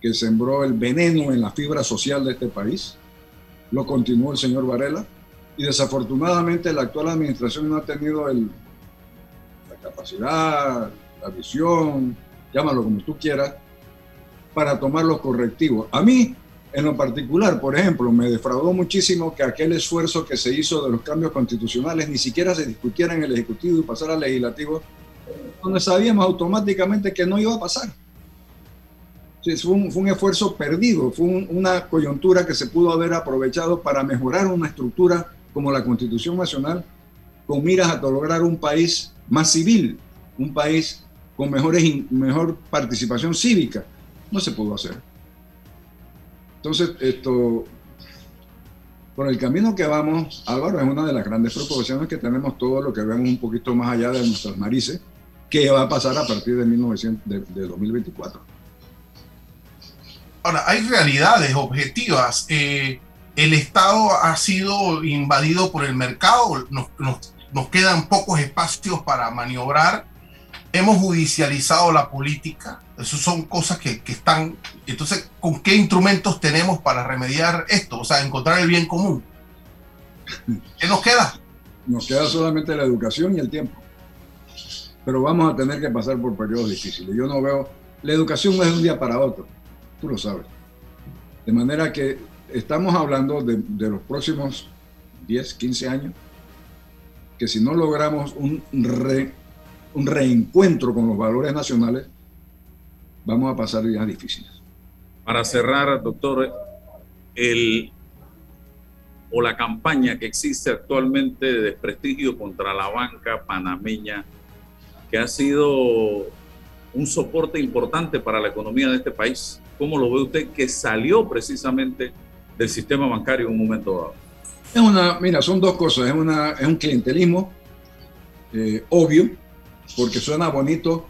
que sembró el veneno en la fibra social de este país. Lo continuó el señor Varela. Y desafortunadamente la actual administración no ha tenido el, la capacidad, la visión, llámalo como tú quieras, para tomar los correctivos. A mí en lo particular, por ejemplo, me defraudó muchísimo que aquel esfuerzo que se hizo de los cambios constitucionales ni siquiera se discutiera en el Ejecutivo y pasara al Legislativo, donde sabíamos automáticamente que no iba a pasar. Fue, un, esfuerzo perdido, fue una coyuntura que se pudo haber aprovechado para mejorar una estructura como la Constitución Nacional, con miras a lograr un país más civil, un país con mejores, mejor participación cívica. No se pudo hacer. Entonces, esto, por el camino que vamos, Álvaro, es una de las grandes preocupaciones que tenemos todos los que vemos un poquito más allá de nuestras narices, qué va a pasar a partir de, 1900, de, 2024. Ahora, hay realidades objetivas. Eh, el Estado ha sido invadido por el mercado, nos, nos quedan pocos espacios para maniobrar hemos judicializado la política. Esas son cosas que, que, están. Entonces, ¿con qué instrumentos tenemos para remediar esto? O sea, encontrar el bien común. ¿Qué nos queda? Nos queda solamente la educación y el tiempo. Pero vamos a tener que pasar por periodos difíciles. Yo no veo. La educación no es de un día para otro. Tú lo sabes. De manera que estamos hablando de, los próximos 10, 15 años, que si no logramos un un reencuentro con los valores nacionales, vamos a pasar días difíciles. Para cerrar, doctor, el o la campaña que existe actualmente de desprestigio contra la banca panameña, que ha sido un soporte importante para la economía de este país. ¿Cómo lo ve usted que salió precisamente del sistema bancario en un momento dado? Es una, mira, son dos cosas. Es, una, es un clientelismo eh, obvio, porque suena bonito.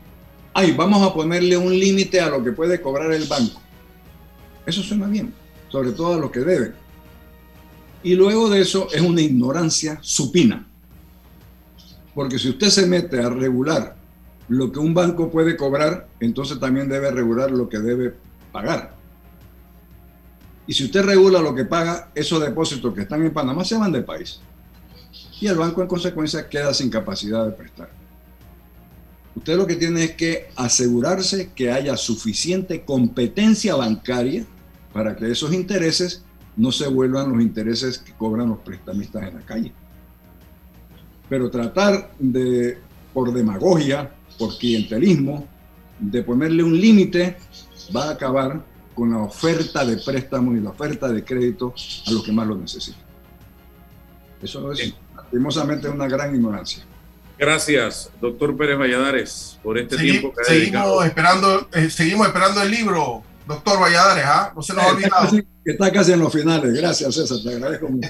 Ay, vamos a ponerle un límite a lo que puede cobrar el banco. Eso suena bien, sobre todo a lo que deben. Y luego de eso es una ignorancia supina. Porque si usted se mete a regular lo que un banco puede cobrar, entonces también debe regular lo que debe pagar. Y si usted regula lo que paga, esos depósitos que están en Panamá se van del país. Y el banco en consecuencia queda sin capacidad de prestar. Usted lo que tiene es que asegurarse que haya suficiente competencia bancaria para que esos intereses no se vuelvan los intereses que cobran los prestamistas en la calle. Pero tratar de, por demagogia, por clientelismo, de ponerle un límite, va a acabar con la oferta de préstamo y la oferta de crédito a los que más lo necesitan. Eso es, lastimosamente, una gran ignorancia. Gracias, doctor Pérez Valladares, por este tiempo que ha seguimos esperando, eh, seguimos esperando el libro, doctor Valladares, ¿ah? No se nos ha olvidado. Está casi, en los finales. Gracias, César, te agradezco mucho.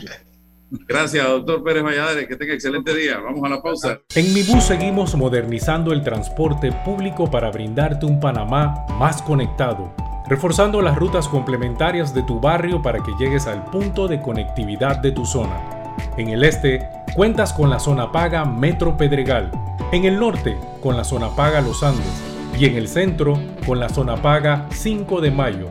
Gracias, doctor Pérez Valladares. Que tenga excelente día. Vamos a la pausa. En Mi Bus seguimos modernizando el transporte público para brindarte un Panamá más conectado, reforzando las rutas complementarias de tu barrio para que llegues al punto de conectividad de tu zona. En el este, cuentas con la zona paga Metro Pedregal. En el norte, con la zona paga Los Andes. Y en el centro, con la zona paga 5 de Mayo,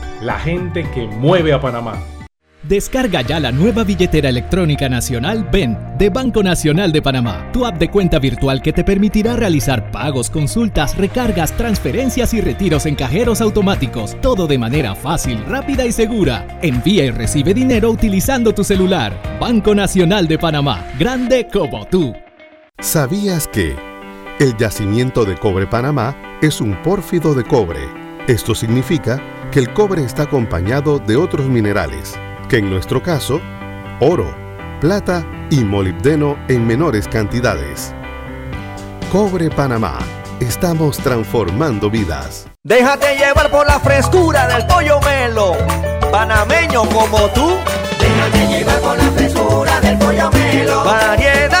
la gente que mueve a Panamá. Descarga ya la nueva billetera electrónica nacional BEN de Banco Nacional de Panamá, tu app de cuenta virtual que te permitirá realizar pagos, consultas, recargas, transferencias y retiros en cajeros automáticos, todo de manera fácil, rápida y segura. Envía y recibe dinero utilizando tu celular. Banco Nacional de Panamá, grande como tú. ¿Sabías que el yacimiento de cobre Panamá es un pórfido de cobre? Esto significa que el cobre está acompañado de otros minerales que en nuestro caso, oro, plata y molibdeno en menores cantidades. Cobre Panamá. Estamos transformando vidas. Déjate llevar por la frescura del pollo melo. Panameño como tú. Déjate llevar por la frescura del pollo melo. Variedad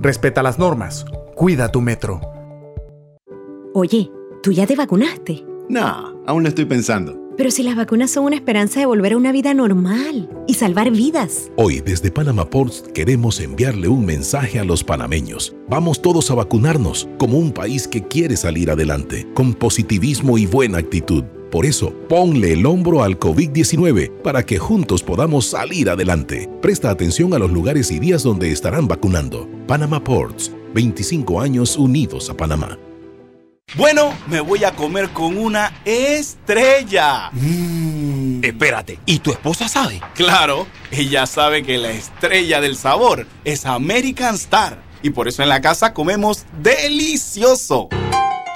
Respeta las normas. Cuida tu metro. Oye, ¿tú ya te vacunaste? No, aún lo estoy pensando. Pero si las vacunas son una esperanza de volver a una vida normal y salvar vidas. Hoy desde Panama Ports queremos enviarle un mensaje a los panameños. Vamos todos a vacunarnos como un país que quiere salir adelante, con positivismo y buena actitud. Por eso, ponle el hombro al COVID-19 para que juntos podamos salir adelante. Presta atención a los lugares y días donde estarán vacunando. Panama Ports, 25 años unidos a Panamá. Bueno, me voy a comer con una estrella. Mm. Espérate, ¿y tu esposa sabe? Claro, ella sabe que la estrella del sabor es American Star. Y por eso en la casa comemos delicioso.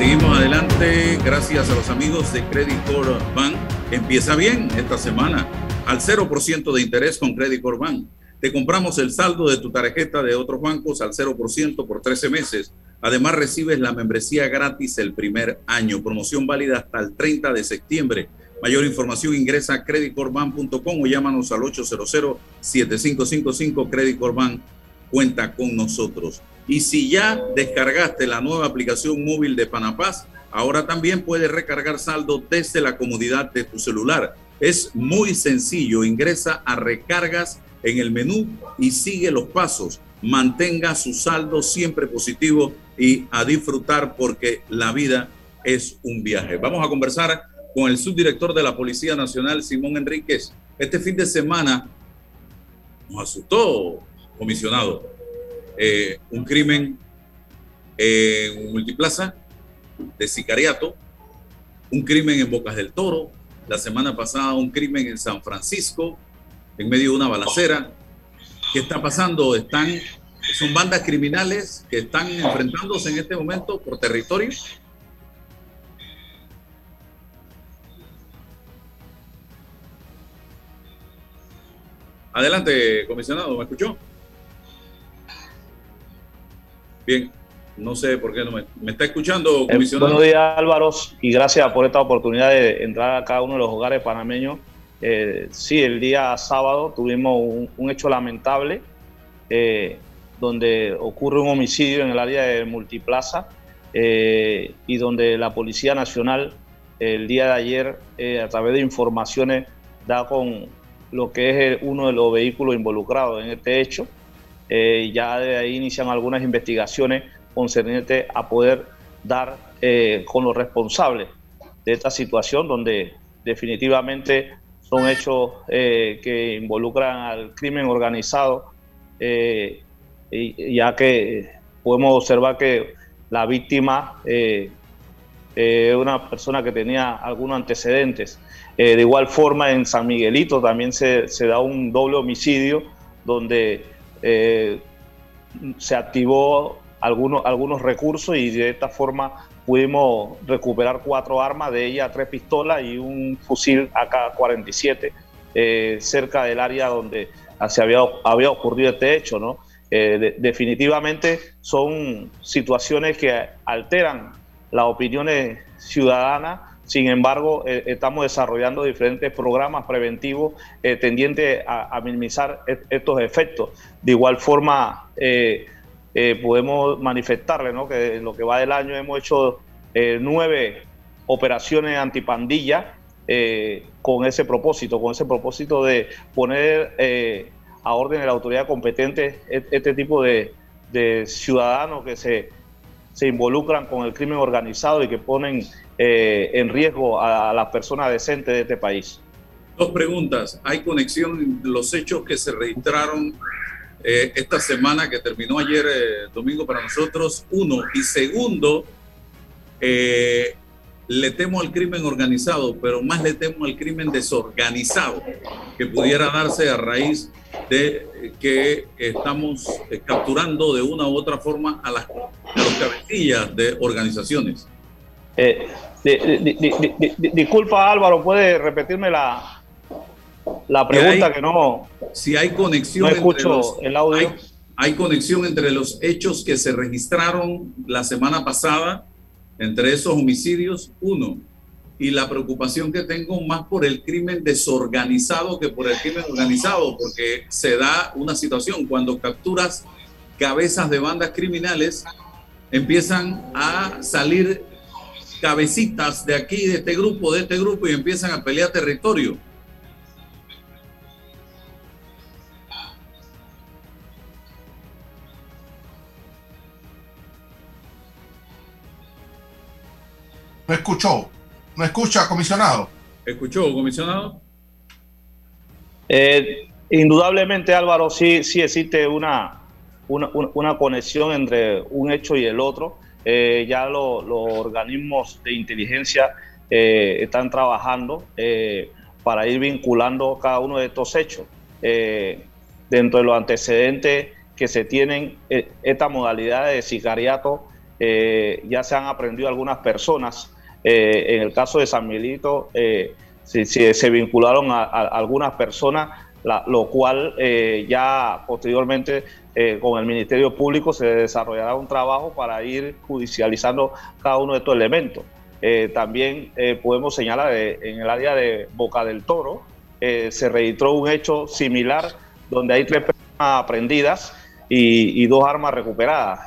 Seguimos adelante. Gracias a los amigos de Credit Core. Empieza bien esta semana. Al 0% de interés con Credit Core. Te compramos el saldo de tu tarjeta de otros bancos al 0% por 13 meses. Además, recibes la membresía gratis el primer año. Promoción válida hasta el 30 de septiembre. Mayor información ingresa a creditcorbank.com o llámanos al 800-7555 Credit Core Bank. Cuenta con nosotros. Y si ya descargaste la nueva aplicación móvil de Panapaz, ahora también puedes recargar saldo desde la comodidad de tu celular. Es muy sencillo. Ingresa a recargas en el menú y sigue los pasos. Mantenga su saldo siempre positivo y a disfrutar porque la vida es un viaje. Vamos a conversar con el subdirector de la Policía Nacional, Simón Enríquez. Este fin de semana nos asustó, comisionado eh, un crimen en Multiplaza de sicariato, un crimen en Bocas del Toro, la semana pasada un crimen en San Francisco, en medio de una balacera. ¿Qué está pasando? Están, son bandas criminales que están enfrentándose en este momento por territorio. Adelante, comisionado, ¿me escuchó? Bien, no sé por qué no me, me está escuchando, comisionado. buenos días, Álvaro, y gracias por esta oportunidad de entrar a cada uno de los hogares panameños Eh, sí, el día sábado tuvimos un, hecho lamentable eh, donde ocurre un homicidio en el área de Multiplaza eh, y donde la Policía Nacional el día de ayer, a través de informaciones, da con lo que es uno de los vehículos involucrados en este hecho. Ya de ahí inician algunas investigaciones concernientes a poder dar con los responsables de esta situación donde definitivamente son hechos eh, que involucran al crimen organizado, eh, ya que podemos observar que la víctima eh, es una persona que tenía algunos antecedentes. de igual forma, en San Miguelito también se da un doble homicidio donde se activó algunos, algunos recursos y de esta forma pudimos recuperar cuatro armas, de ellas tres pistolas y un fusil AK-47 eh, cerca del área donde se había, había ocurrido este hecho. ¿no? Eh, definitivamente son situaciones que alteran las opiniones ciudadanas. Sin embargo, eh, estamos desarrollando diferentes programas preventivos tendientes a, minimizar estos efectos. De igual forma, eh, podemos manifestarle ¿no? que en lo que va del año hemos hecho eh, nueve operaciones antipandilla eh, con ese propósito, con ese propósito de poner a orden de la autoridad competente este tipo de, ciudadanos que se, involucran con el crimen organizado y que ponen en riesgo a, a las personas decentes de este país. Dos preguntas. ¿Hay conexión entre los hechos que se registraron eh, esta semana que terminó ayer eh, domingo para nosotros, uno. Y segundo, eh, le temo al crimen organizado, pero más le temo al crimen desorganizado, que pudiera darse a raíz de que estamos capturando de una u otra forma a las, a cabecillas de organizaciones. Disculpa Álvaro, ¿puede repetirme la, la pregunta que no. Si hay conexión. escucho el audio. Hay, conexión entre los hechos que se registraron la semana pasada, entre esos homicidios, uno. Y la preocupación que tengo más por el crimen desorganizado que por el crimen organizado, porque se da una situación cuando capturas cabezas de bandas criminales, empiezan a salir cabecitas de aquí, de este grupo, de este grupo, y empiezan a pelear territorio No escuchó. No escucha, comisionado. ¿Escuchó, comisionado? Eh, indudablemente, Álvaro, sí, sí existe una, una, conexión entre un hecho y el otro. Eh, ya los organismos de inteligencia eh, están trabajando para ir vinculando cada uno de estos hechos. dentro de los antecedentes que se tienen, esta modalidad de sicariato, ya se han aprendido algunas personas eh, en el caso de San Milito, eh, se, vincularon a, algunas personas, lo cual eh, ya posteriormente con el Ministerio Público se desarrollará un trabajo para ir judicializando cada uno de estos elementos. también podemos señalar en el área de Boca del Toro, se registró un hecho similar donde hay tres personas aprendidas y, dos armas recuperadas.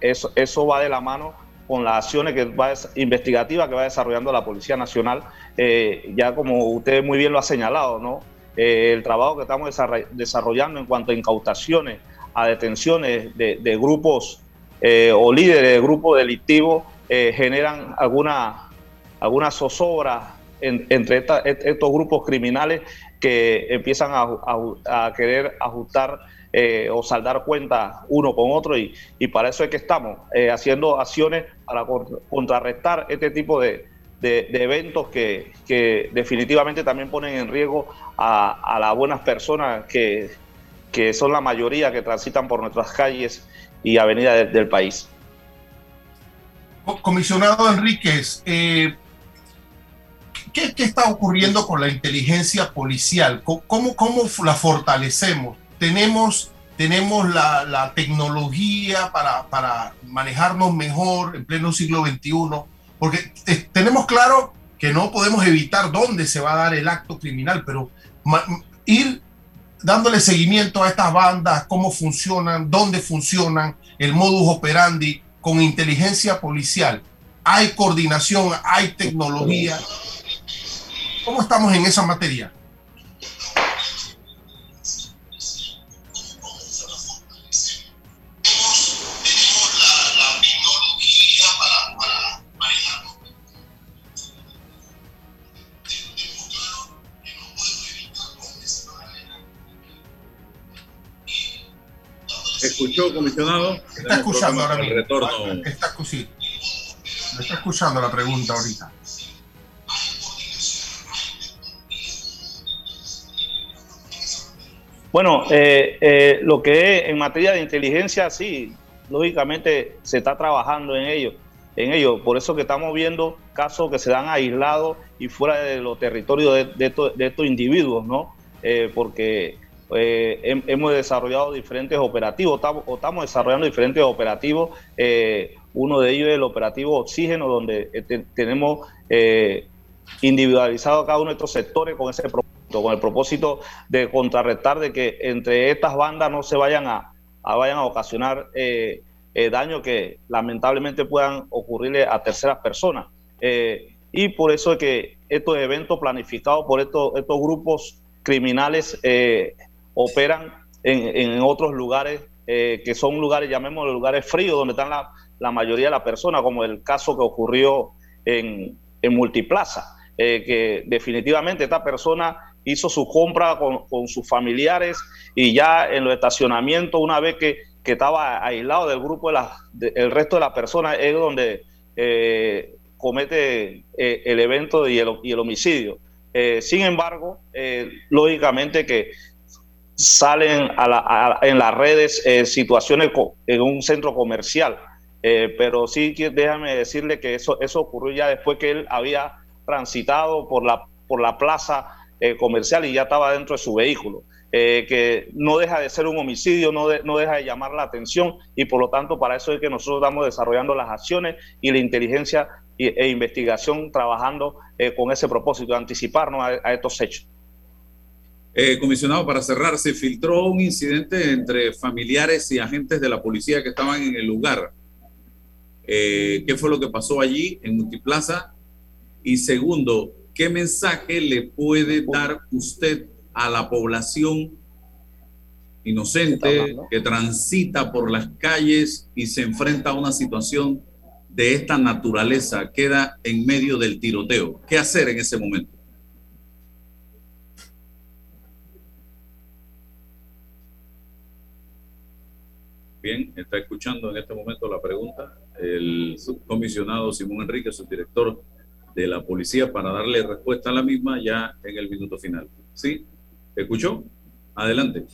eso, eso va de la mano con las acciones que va, investigativas que va desarrollando la Policía Nacional, eh, ya como usted muy bien lo ha señalado, ¿no? Eh, el trabajo que estamos desarrollando en cuanto a incautaciones, a detenciones de, grupos eh, o líderes de grupos delictivos, generan alguna, alguna zozobra entre estos grupos criminales que empiezan a querer ajustar eh, o saldar cuentas uno con otro y, para eso es que estamos eh, haciendo acciones para contrarrestar este tipo de, eventos que, definitivamente también ponen en riesgo a, las buenas personas que, son la mayoría que transitan por nuestras calles y avenidas del país. Comisionado Enríquez, eh, ¿qué, está ocurriendo con la inteligencia policial? ¿Cómo, cómo la fortalecemos? tenemos, tenemos la, tecnología para, manejarnos mejor en pleno siglo XXI, porque tenemos claro que no podemos evitar dónde se va a dar el acto criminal, pero ir dándole seguimiento a estas bandas, cómo funcionan, dónde funcionan, el modus operandi con inteligencia policial. Hay coordinación, hay tecnología. ¿Cómo estamos en esa materia? Escuchó, comisionado? Está escuchando ahora mismo. Está, está escuchando la pregunta ahorita. Bueno, eh, eh, lo que es en materia de inteligencia, sí, lógicamente se está trabajando en ello, en ello. Por eso que estamos viendo casos que se dan aislados y fuera de los territorios de, de, estos individuos, ¿no? Eh, porque eh, hemos desarrollado diferentes operativos, estamos, estamos desarrollando diferentes operativos. Eh, uno de ellos es el operativo Oxígeno, donde eh, tenemos individualizado cada uno de estos sectores con ese propósito, con el propósito de contrarrestar de que entre estas bandas no se vayan a, vayan a ocasionar daños que lamentablemente puedan ocurrirle a terceras personas. y por eso es que estos eventos planificados por estos, estos grupos criminales operan en, otros lugares eh, que son lugares, llamémoslo lugares fríos, donde están la, mayoría de las personas, como el caso que ocurrió en, Multiplaza, eh, que definitivamente esta persona hizo su compra con, sus familiares y ya en los estacionamientos, una vez que, estaba aislado del grupo, de el resto de las personas, es donde eh, comete el evento y el, y el homicidio. sin embargo, lógicamente que salen en las redes eh, situaciones en un centro comercial. Eh, pero sí, déjame decirle que eso, eso ocurrió ya después que él había transitado por la, por la plaza eh, comercial y ya estaba dentro de su vehículo. que no deja de ser un homicidio, no, no deja de llamar la atención y por lo tanto para eso es que nosotros estamos desarrollando las acciones y la inteligencia e, investigación trabajando con ese propósito de anticiparnos a estos hechos. Eh, comisionado, para cerrar, se filtró un incidente entre familiares y agentes de la policía que estaban en el lugar. Eh, ¿Qué fue lo que pasó allí en Multiplaza? Y segundo, ¿qué mensaje le puede dar usted a la población inocente que transita por las calles y se enfrenta a una situación de esta naturaleza? Queda en medio del tiroteo. ¿Qué hacer en ese momento? Bien, está escuchando en este momento la pregunta el subcomisionado Simón Enrique, subdirector de la policía, para darle respuesta a la misma ya en el minuto final. ¿Sí? ¿Escuchó? Adelante.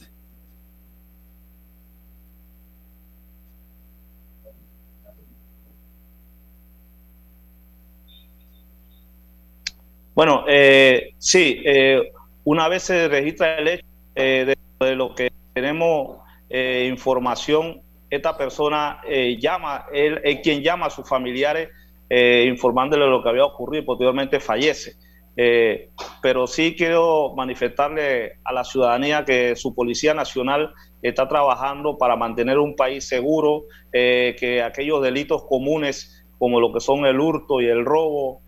Bueno, eh, sí, eh, una vez se registra el hecho eh, de, lo que tenemos eh, información, esta persona eh, llama, él es quien llama a sus familiares eh, informándole lo que había ocurrido y posteriormente fallece. pero sí quiero manifestarle a la ciudadanía que su Policía Nacional está trabajando para mantener un país seguro, que aquellos delitos comunes como lo que son el hurto y el robo,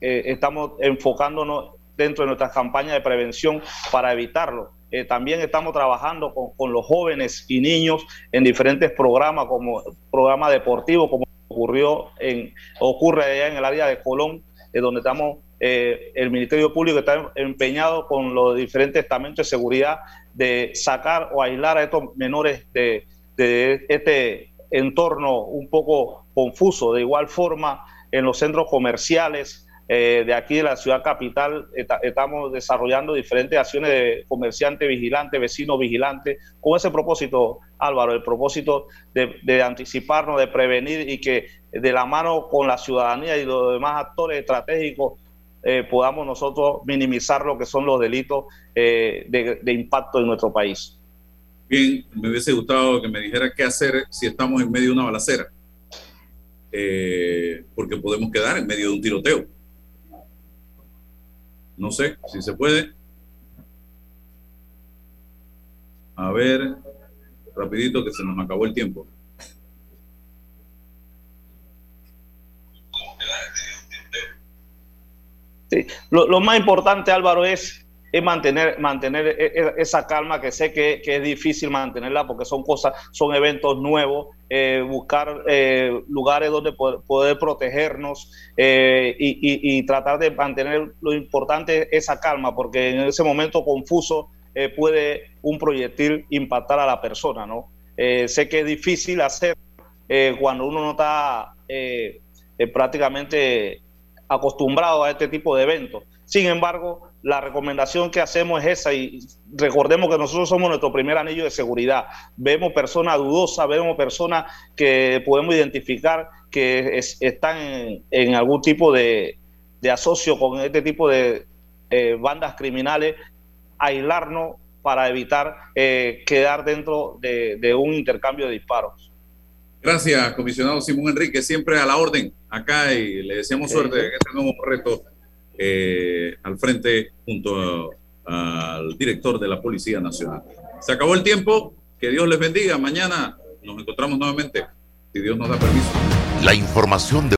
estamos enfocándonos dentro de nuestras campañas de prevención para evitarlo. Eh, también estamos trabajando con, los jóvenes y niños en diferentes programas, como programa deportivo, como ocurrió en, ocurre allá en el área de Colón, eh, donde estamos, eh, el Ministerio Público está empeñado con los diferentes estamentos de seguridad de sacar o aislar a estos menores de, de este entorno un poco confuso. De igual forma, en los centros comerciales, eh, de aquí de la ciudad capital estamos desarrollando diferentes acciones de comerciante vigilante, vecino vigilante, con ese propósito, Álvaro, el propósito de, anticiparnos, de prevenir y que de la mano con la ciudadanía y los demás actores estratégicos eh, podamos nosotros minimizar lo que son los delitos eh, de, impacto en nuestro país. Bien, me hubiese gustado que me dijera qué hacer si estamos en medio de una balacera, porque podemos quedar en medio de un tiroteo No sé si se puede. A ver, rapidito que se nos acabó el tiempo. Sí. Lo, lo, más importante, Álvaro, es es mantener, mantener e, e, esa calma que sé que, es difícil mantenerla porque son cosas, son eventos nuevos, eh, buscar eh, lugares donde poder, protegernos eh, y, tratar de mantener lo importante esa calma porque en ese momento confuso puede un proyectil impactar a la persona, ¿no? sé que es difícil hacer cuando uno no está prácticamente acostumbrado a este tipo de eventos. Sin embargo, la recomendación que hacemos es esa y recordemos que nosotros somos nuestro primer anillo de seguridad. Vemos personas dudosas, vemos personas que podemos identificar que están en, algún tipo de, asocio con este tipo de eh, bandas criminales, aislarnos para evitar eh, quedar dentro de, un intercambio de disparos. Gracias, comisionado Simón Enrique, siempre a la orden acá y le deseamos suerte en este nuevo reto eh, al frente junto al director de la Policía Nacional. Se acabó el tiempo, que Dios les bendiga. Mañana nos encontramos nuevamente, si Dios nos da permiso. La información de